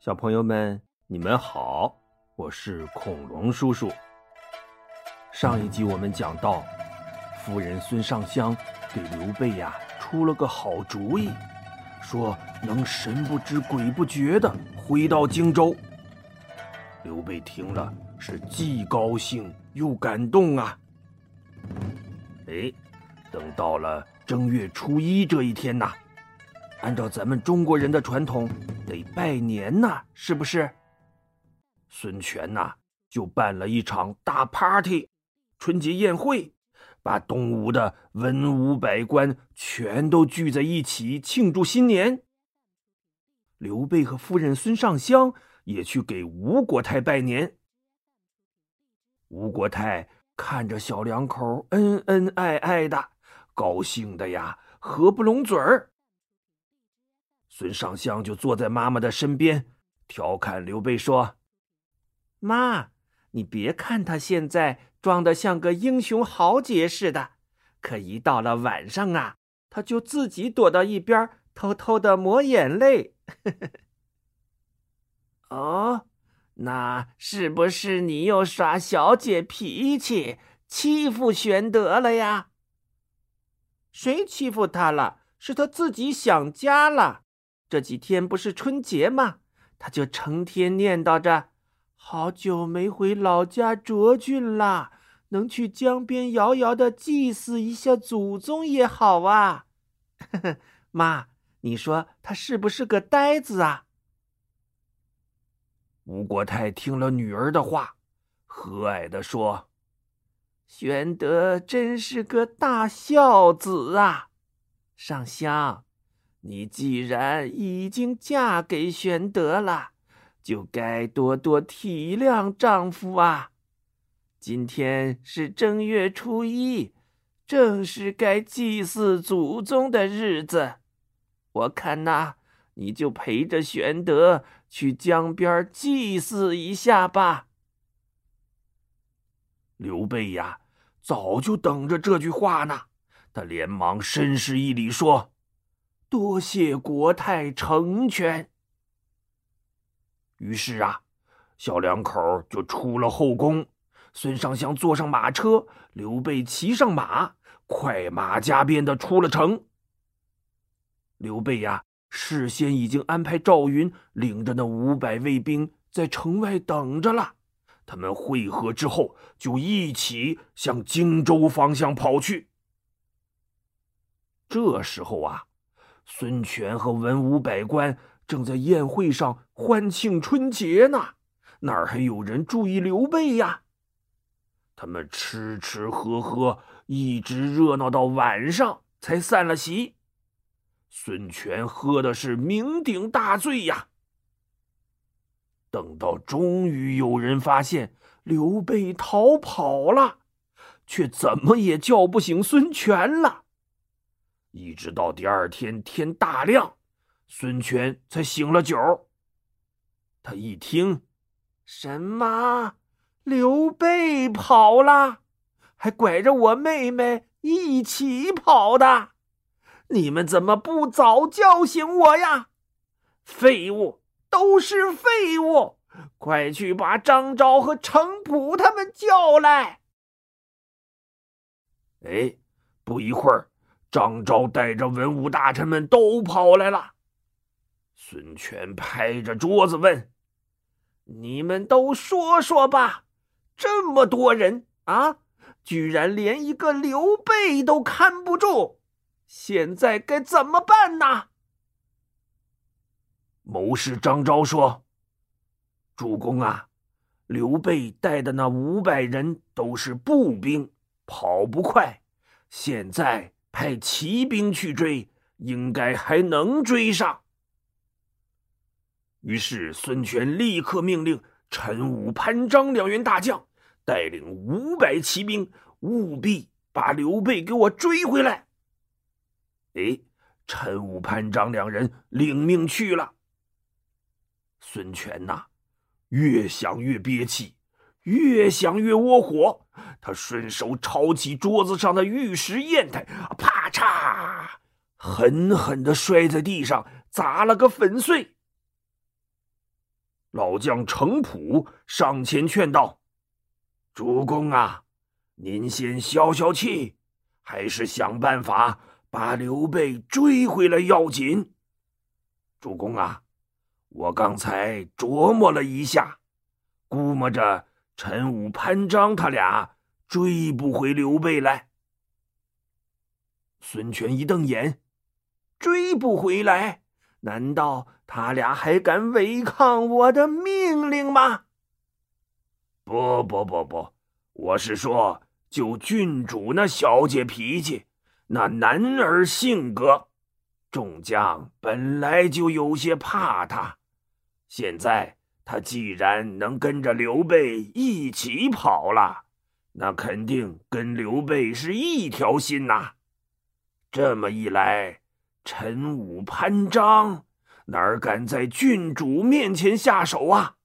小朋友们，你们好，我是恐龙叔叔。上一集我们讲到，夫人孙尚香给刘备呀出了个好主意，说能神不知鬼不觉的回到荆州。刘备听了是既高兴又感动啊。哎，等到了正月初一这一天呐。按照咱们中国人的传统，得拜年呐，是不是？孙权呐，就办了一场大 party，春节宴会，把东吴的文武百官全都聚在一起庆祝新年。刘备和夫人孙尚香也去给吴国太拜年。吴国太看着小两口恩恩爱爱的，高兴的呀，合不拢嘴儿。孙尚香就坐在妈妈的身边，调侃刘备说：“妈，你别看他现在装的像个英雄豪杰似的，可一到了晚上啊，他就自己躲到一边，偷偷的抹眼泪。”哦，那是不是你又耍小姐脾气，欺负玄德了呀？谁欺负他了？是他自己想家了。这几天不是春节吗？他就成天念叨着，好久没回老家涿郡了，能去江边遥遥的祭祀一下祖宗也好啊。妈，你说他是不是个呆子啊？吴国太听了女儿的话，和蔼的说：“玄德真是个大孝子啊，上香。”你既然已经嫁给玄德了，就该多多体谅丈夫啊！今天是正月初一，正是该祭祀祖宗的日子。我看呐，你就陪着玄德去江边祭祀一下吧。刘备呀，早就等着这句话呢，他连忙深施一礼说。多谢国太成全。于是啊，小两口就出了后宫。孙尚香坐上马车，刘备骑上马，快马加鞭的出了城。刘备呀，事先已经安排赵云领着那五百卫兵在城外等着了。他们会合之后，就一起向荆州方向跑去。这时候啊。孙权和文武百官正在宴会上欢庆春节呢，哪儿还有人注意刘备呀？他们吃吃喝喝，一直热闹到晚上才散了席。孙权喝的是酩酊大醉呀。等到终于有人发现刘备逃跑了，却怎么也叫不醒孙权了。一直到第二天天大亮，孙权才醒了酒。他一听，什么刘备跑了，还拐着我妹妹一起跑的，你们怎么不早叫醒我呀？废物，都是废物！快去把张昭和程普他们叫来。哎，不一会儿。张昭带着文武大臣们都跑来了。孙权拍着桌子问：“你们都说说吧，这么多人啊，居然连一个刘备都看不住，现在该怎么办呢？”谋士张昭说：“主公啊，刘备带的那五百人都是步兵，跑不快，现在。”派骑兵去追，应该还能追上。于是孙权立刻命令陈武、潘璋两员大将带领五百骑兵，务必把刘备给我追回来。哎，陈武、潘璋两人领命去了。孙权呐，越想越憋气，越想越窝火。他顺手抄起桌子上的玉石砚台，啪嚓，狠狠的摔在地上，砸了个粉碎。老将程普上前劝道：“主公啊，您先消消气，还是想办法把刘备追回来要紧。主公啊，我刚才琢磨了一下，估摸着陈武、潘璋他俩追不回刘备来。”孙权一瞪眼：“追不回来？难道他俩还敢违抗我的命令吗？”“不不不不，我是说，就郡主那小姐脾气，那男儿性格，众将本来就有些怕他。现在他既然能跟着刘备一起跑了，那肯定跟刘备是一条心呐。”这么一来，陈武、潘璋哪敢在郡主面前下手啊？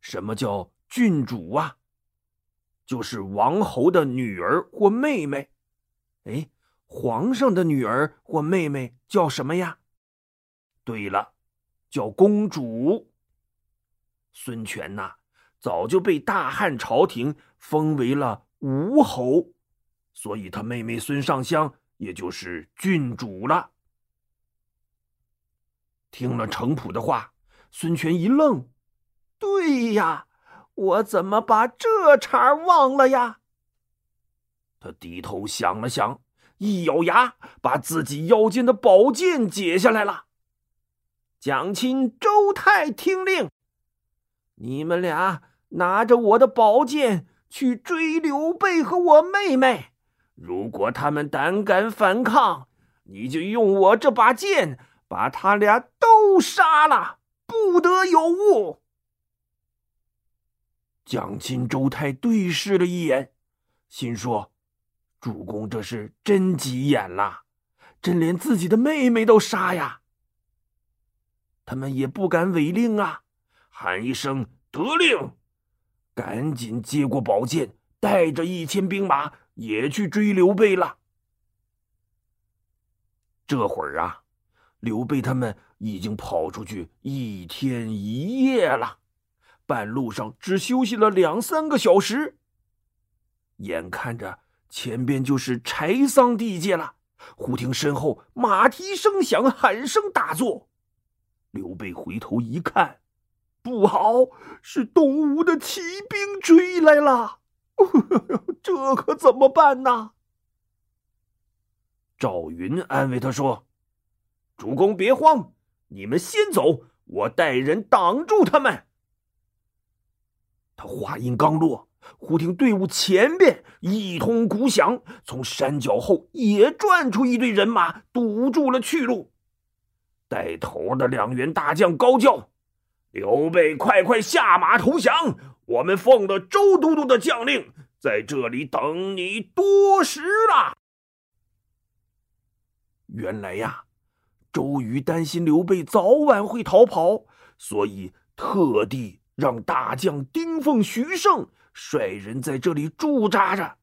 什么叫郡主啊？就是王侯的女儿或妹妹。哎，皇上的女儿或妹妹叫什么呀？对了，叫公主。孙权呐，早就被大汉朝廷封为了吴侯。所以，他妹妹孙尚香也就是郡主了。听了程普的话，孙权一愣：“对呀，我怎么把这茬忘了呀？”他低头想了想，一咬牙，把自己腰间的宝剑解下来了。蒋钦、周泰听令：“你们俩拿着我的宝剑去追刘备和我妹妹。”如果他们胆敢反抗，你就用我这把剑把他俩都杀了，不得有误。蒋钦、周泰对视了一眼，心说：“主公这是真急眼了，真连自己的妹妹都杀呀！”他们也不敢违令啊，喊一声“得令”，赶紧接过宝剑，带着一千兵马。也去追刘备了。这会儿啊，刘备他们已经跑出去一天一夜了，半路上只休息了两三个小时。眼看着前边就是柴桑地界了，忽听身后马蹄声响，喊声大作。刘备回头一看，不好，是东吴的骑兵追来了。这可怎么办呢？赵云安慰他说：“主公别慌，你们先走，我带人挡住他们。”他话音刚落，忽听队伍前边一通鼓响，从山脚后也转出一队人马，堵住了去路。带头的两员大将高叫：“刘备，快快下马投降！我们奉了周都督的将令。”在这里等你多时了。原来呀，周瑜担心刘备早晚会逃跑，所以特地让大将丁奉、徐盛率人在这里驻扎着。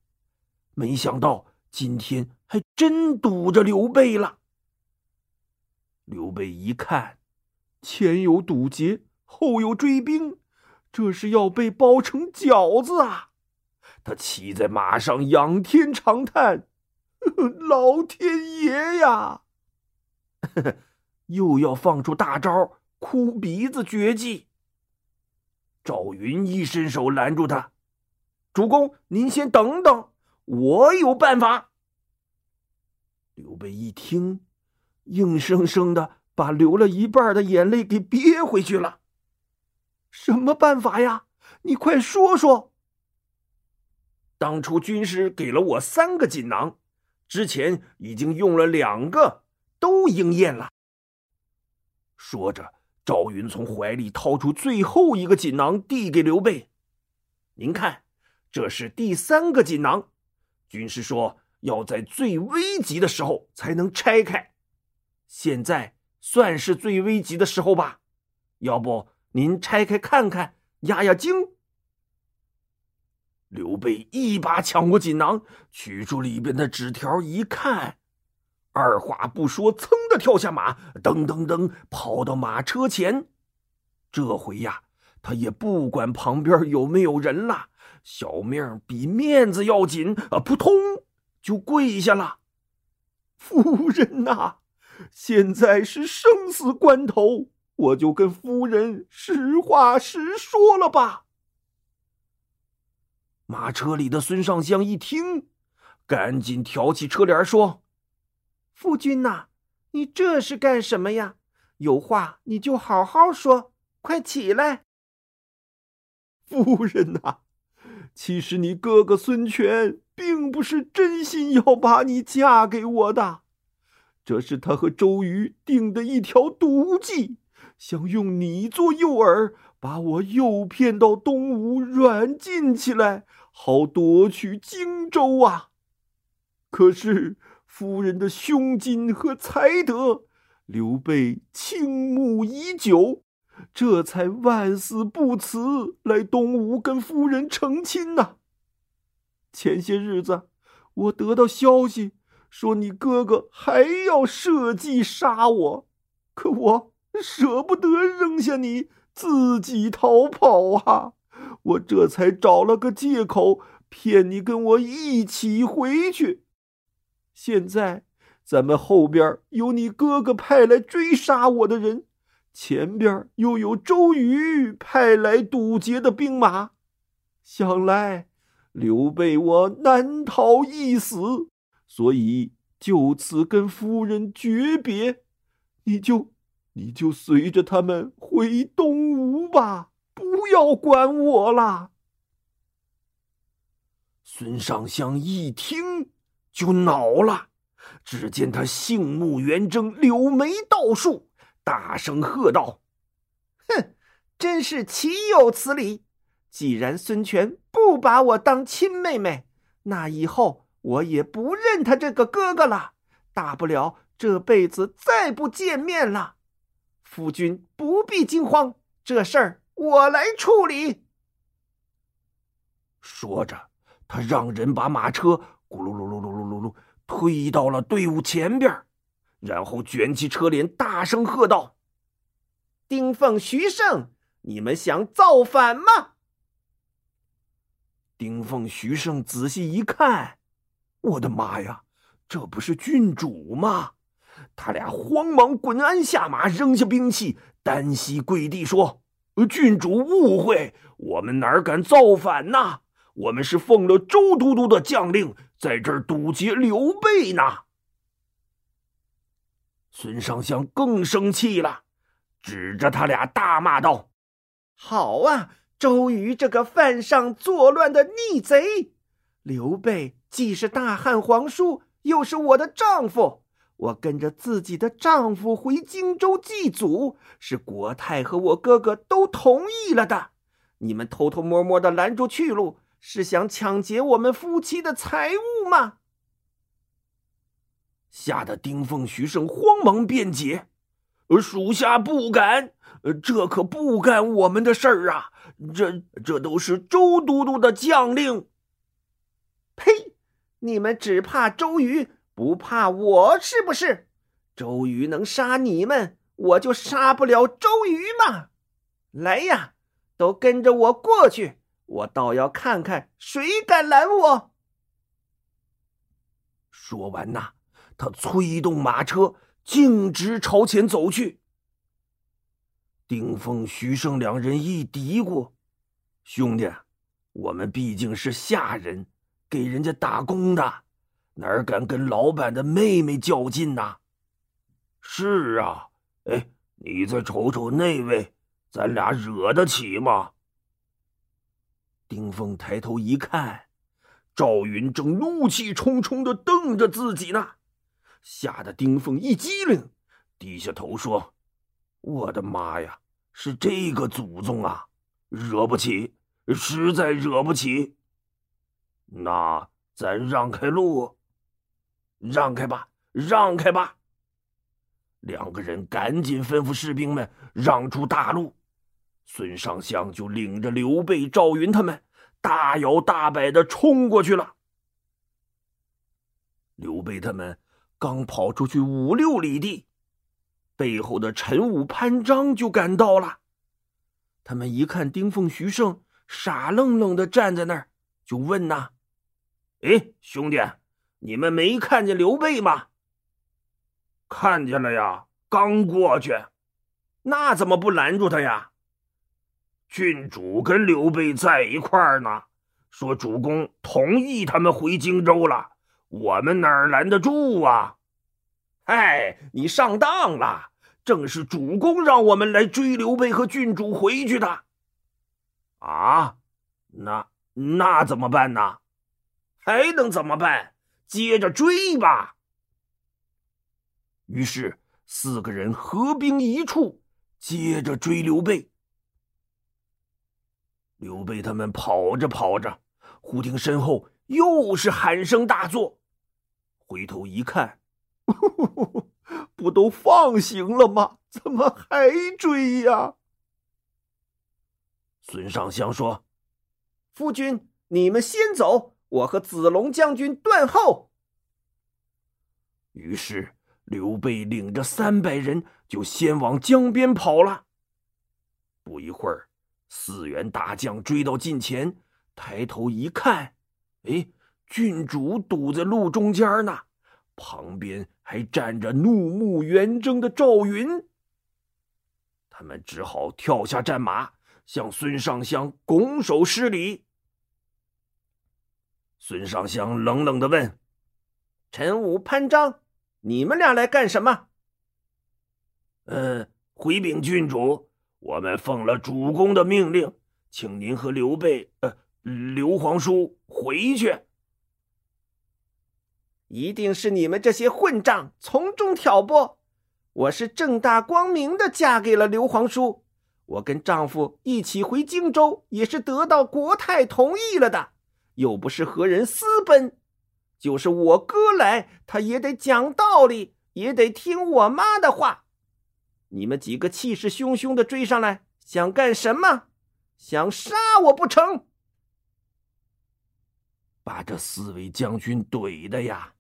没想到今天还真堵着刘备了。刘备一看，前有堵截，后有追兵，这是要被包成饺子啊！他骑在马上，仰天长叹：“ 老天爷呀！” 又要放出大招，哭鼻子绝技。赵云一伸手拦住他：“主公，您先等等，我有办法。”刘备一听，硬生生的把流了一半的眼泪给憋回去了。什么办法呀？你快说说。当初军师给了我三个锦囊，之前已经用了两个，都应验了。说着，赵云从怀里掏出最后一个锦囊，递给刘备：“您看，这是第三个锦囊。军师说要在最危急的时候才能拆开，现在算是最危急的时候吧？要不您拆开看看，压压惊。”刘备一把抢过锦囊，取出里边的纸条，一看，二话不说，噌的跳下马，噔噔噔跑到马车前。这回呀，他也不管旁边有没有人了，小命比面子要紧啊！扑通就跪下了。夫人呐，现在是生死关头，我就跟夫人实话实说了吧。马车里的孙尚香一听，赶紧挑起车帘说：“夫君呐，你这是干什么呀？有话你就好好说，快起来。”夫人呐，其实你哥哥孙权。并不是真心要把你嫁给我的，这是他和周瑜定的一条毒计，想用你做诱饵，把我诱骗到东吴软禁起来，好夺取荆州啊！可是夫人的胸襟和才德，刘备倾慕已久，这才万死不辞来东吴跟夫人成亲呐。前些日子，我得到消息，说你哥哥还要设计杀我，可我舍不得扔下你自己逃跑啊！我这才找了个借口骗你跟我一起回去。现在咱们后边有你哥哥派来追杀我的人，前边又有周瑜派来堵截的兵马，想来。刘备，我难逃一死，所以就此跟夫人诀别。你就你就随着他们回东吴吧，不要管我了。孙尚香一听就恼了，只见他杏目圆睁，柳眉倒竖，大声喝道：“哼，真是岂有此理！既然孙权……”不把我当亲妹妹，那以后我也不认他这个哥哥了。大不了这辈子再不见面了。夫君不必惊慌，这事儿我来处理。说着，他让人把马车咕噜噜噜噜噜噜噜推到了队伍前边，然后卷起车帘，大声喝道：“丁奉、徐盛，你们想造反吗？”丁奉、徐盛仔细一看，我的妈呀，这不是郡主吗？他俩慌忙滚鞍下马，扔下兵器，单膝跪地说：“郡主误会，我们哪敢造反呐？我们是奉了周都督的将令，在这儿堵截刘备呢。”孙尚香更生气了，指着他俩大骂道：“好啊！”周瑜这个犯上作乱的逆贼，刘备既是大汉皇叔，又是我的丈夫，我跟着自己的丈夫回荆州祭祖，是国太和我哥哥都同意了的。你们偷偷摸摸的拦住去路，是想抢劫我们夫妻的财物吗？吓得丁奉、徐盛慌忙辩解：“属下不敢。”，这可不干我们的事儿啊！这这都是周都督的将令。呸！你们只怕周瑜，不怕我是不是？周瑜能杀你们，我就杀不了周瑜吗？来呀，都跟着我过去，我倒要看看谁敢拦我。说完呐，他催动马车，径直朝前走去。丁峰、徐盛两人一嘀咕：“兄弟，我们毕竟是下人，给人家打工的，哪敢跟老板的妹妹较劲呐？”“是啊，哎，你再瞅瞅那位，咱俩惹得起吗？”丁峰抬头一看，赵云正怒气冲冲的瞪着自己呢，吓得丁峰一激灵，低下头说：“我的妈呀！”是这个祖宗啊，惹不起，实在惹不起。那咱让开路，让开吧，让开吧。两个人赶紧吩咐士兵们让出大路。孙尚香就领着刘备、赵云他们大摇大摆的冲过去了。刘备他们刚跑出去五六里地，背后的陈武、潘璋就赶到了。他们一看丁奉、徐盛傻愣愣的站在那儿，就问呐：“哎，兄弟，你们没看见刘备吗？”“看见了呀，刚过去。”“那怎么不拦住他呀？”“郡主跟刘备在一块儿呢。”说主公同意他们回荆州了，我们哪儿拦得住啊？哎，你上当了！正是主公让我们来追刘备和郡主回去的。啊，那那怎么办呢？还能怎么办？接着追吧。于是四个人合兵一处，接着追刘备。刘备他们跑着跑着，忽听身后又是喊声大作，回头一看，不都放行了吗？怎么还追呀？孙尚香说：“夫君，你们先走，我和子龙将军断后。”于是刘备领着三百人就先往江边跑了。不一会儿。四员大将追到近前，抬头一看，哎，郡主堵在路中间呢，旁边还站着怒目圆睁的赵云。他们只好跳下战马，向孙尚香拱手施礼。孙尚香冷冷的问：“陈武、潘璋，你们俩来干什么？”“呃，回禀郡主。”我们奉了主公的命令，请您和刘备，呃，刘皇叔回去。一定是你们这些混账从中挑拨！我是正大光明的嫁给了刘皇叔，我跟丈夫一起回荆州，也是得到国太同意了的，又不是和人私奔。就是我哥来，他也得讲道理，也得听我妈的话。你们几个气势汹汹的追上来，想干什么？想杀我不成？把这四位将军怼的呀！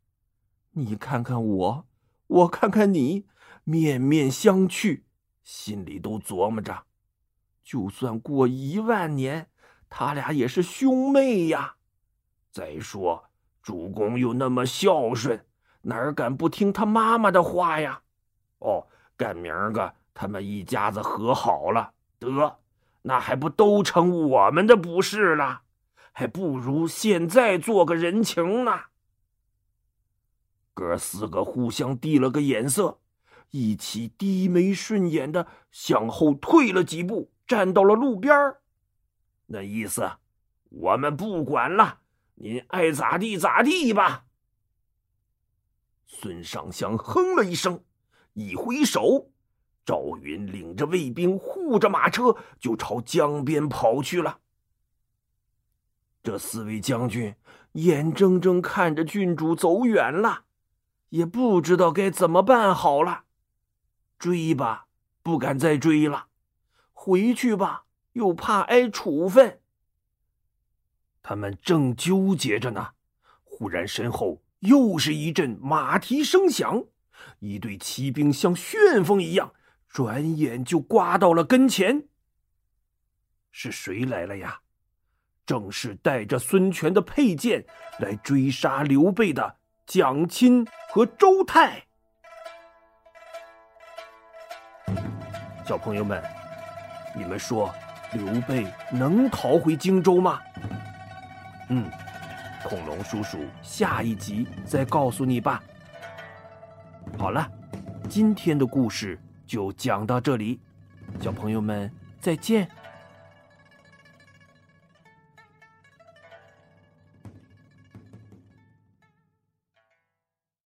你看看我，我看看你，面面相觑，心里都琢磨着：就算过一万年，他俩也是兄妹呀。再说主公又那么孝顺，哪敢不听他妈妈的话呀？哦。赶明儿个，他们一家子和好了，得，那还不都成我们的不是了？还不如现在做个人情呢。哥四个互相递了个眼色，一起低眉顺眼的向后退了几步，站到了路边那意思，我们不管了，您爱咋地咋地吧。孙尚香哼了一声。一挥手，赵云领着卫兵护着马车，就朝江边跑去了。这四位将军眼睁睁看着郡主走远了，也不知道该怎么办好了。追吧，不敢再追了；回去吧，又怕挨处分。他们正纠结着呢，忽然身后又是一阵马蹄声响。一队骑兵像旋风一样，转眼就刮到了跟前。是谁来了呀？正是带着孙权的佩剑来追杀刘备的蒋钦和周泰。小朋友们，你们说刘备能逃回荆州吗？嗯，恐龙叔叔下一集再告诉你吧。好了，今天的故事就讲到这里，小朋友们再见。